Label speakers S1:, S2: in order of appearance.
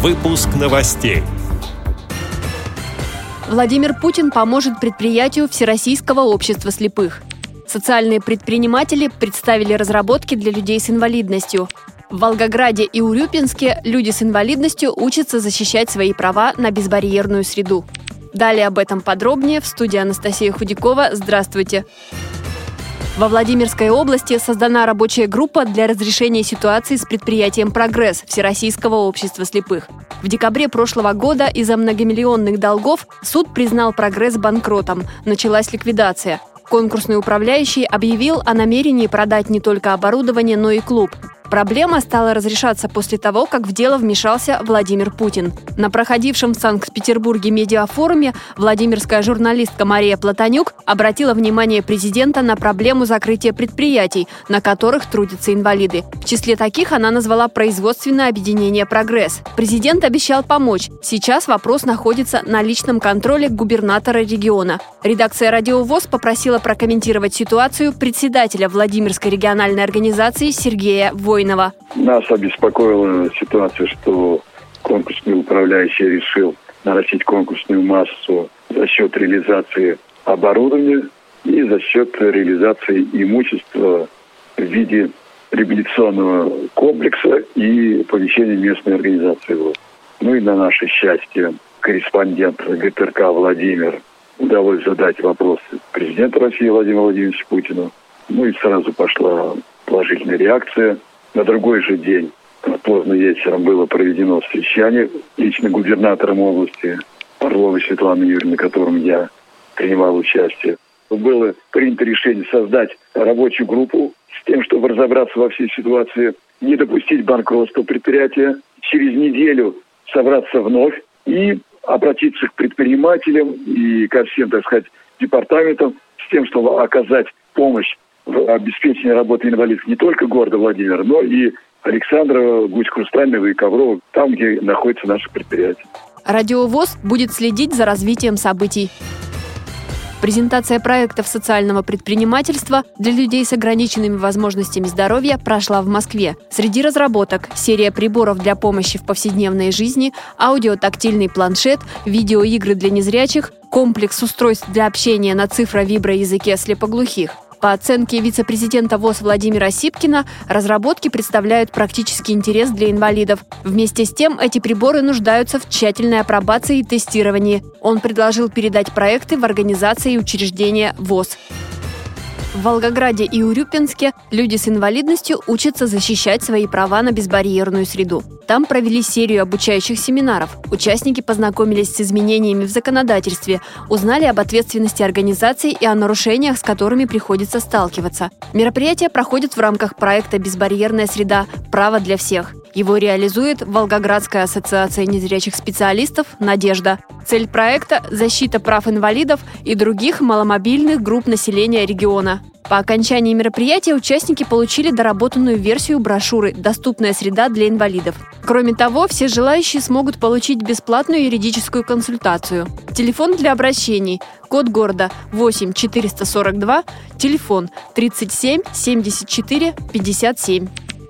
S1: Выпуск новостей.
S2: Владимир Путин поможет предприятию Всероссийского общества слепых. Социальные предприниматели представили разработки для людей с инвалидностью. В Волгограде и Урюпинске люди с инвалидностью учатся защищать свои права на безбарьерную среду. Далее об этом подробнее в студии Анастасия Худякова. Здравствуйте! Во Владимирской области создана рабочая группа для разрешения ситуации с предприятием «Прогресс» Всероссийского общества слепых. В декабре прошлого года из-за многомиллионных долгов суд признал «Прогресс» банкротом. Началась ликвидация. Конкурсный управляющий объявил о намерении продать не только оборудование, но и клуб. Проблема стала разрешаться после того, как в дело вмешался Владимир Путин. На проходившем в Санкт-Петербурге медиафоруме владимирская журналистка Мария Платонюк обратила внимание президента на проблему закрытия предприятий, на которых трудятся инвалиды. В числе таких она назвала производственное объединение «Прогресс». Президент обещал помочь. Сейчас вопрос находится на личном контроле губернатора региона. Редакция «Радио ВОЗ» попросила прокомментировать ситуацию председателя Владимирской региональной организации Сергея Война. Воинова.
S3: Нас обеспокоила ситуация, что конкурсный управляющий решил нарастить конкурсную массу за счет реализации оборудования и за счет реализации имущества в виде реабилитационного комплекса и помещения местной организации. Ну и на наше счастье корреспондент ГТРК Владимир удалось задать вопрос президенту России Владимиру Владимировичу Путину. Ну и сразу пошла положительная реакция. На другой же день, поздно вечером, было проведено совещание лично губернатором области Орловой Светланы Юрьевны, на котором я принимал участие. Было принято решение создать рабочую группу с тем, чтобы разобраться во всей ситуации, не допустить банкротства предприятия, через неделю собраться вновь и обратиться к предпринимателям и ко всем, так сказать, департаментам с тем, чтобы оказать помощь обеспечения работы инвалидов не только города Владимира, но и Александрова, Гусь-Хрустального и Коврова, там, где находится наше предприятие.
S2: Радиовоз будет следить за развитием событий. Презентация проектов социального предпринимательства для людей с ограниченными возможностями здоровья прошла в Москве. Среди разработок – серия приборов для помощи в повседневной жизни, аудиотактильный планшет, видеоигры для незрячих, комплекс устройств для общения на цифро-виброязыке слепоглухих – по оценке вице-президента ВОЗ Владимира Сипкина, разработки представляют практический интерес для инвалидов. Вместе с тем, эти приборы нуждаются в тщательной апробации и тестировании. Он предложил передать проекты в организации и учреждения ВОЗ. В Волгограде и Урюпинске люди с инвалидностью учатся защищать свои права на безбарьерную среду. Там провели серию обучающих семинаров. Участники познакомились с изменениями в законодательстве, узнали об ответственности организаций и о нарушениях, с которыми приходится сталкиваться. Мероприятие проходит в рамках проекта «Безбарьерная среда. Право для всех». Его реализует Волгоградская ассоциация незрячих специалистов «Надежда». Цель проекта – защита прав инвалидов и других маломобильных групп населения региона. По окончании мероприятия участники получили доработанную версию брошюры «Доступная среда для инвалидов». Кроме того, все желающие смогут получить бесплатную юридическую консультацию. Телефон для обращений. Код города 8 442, телефон 37 74 57.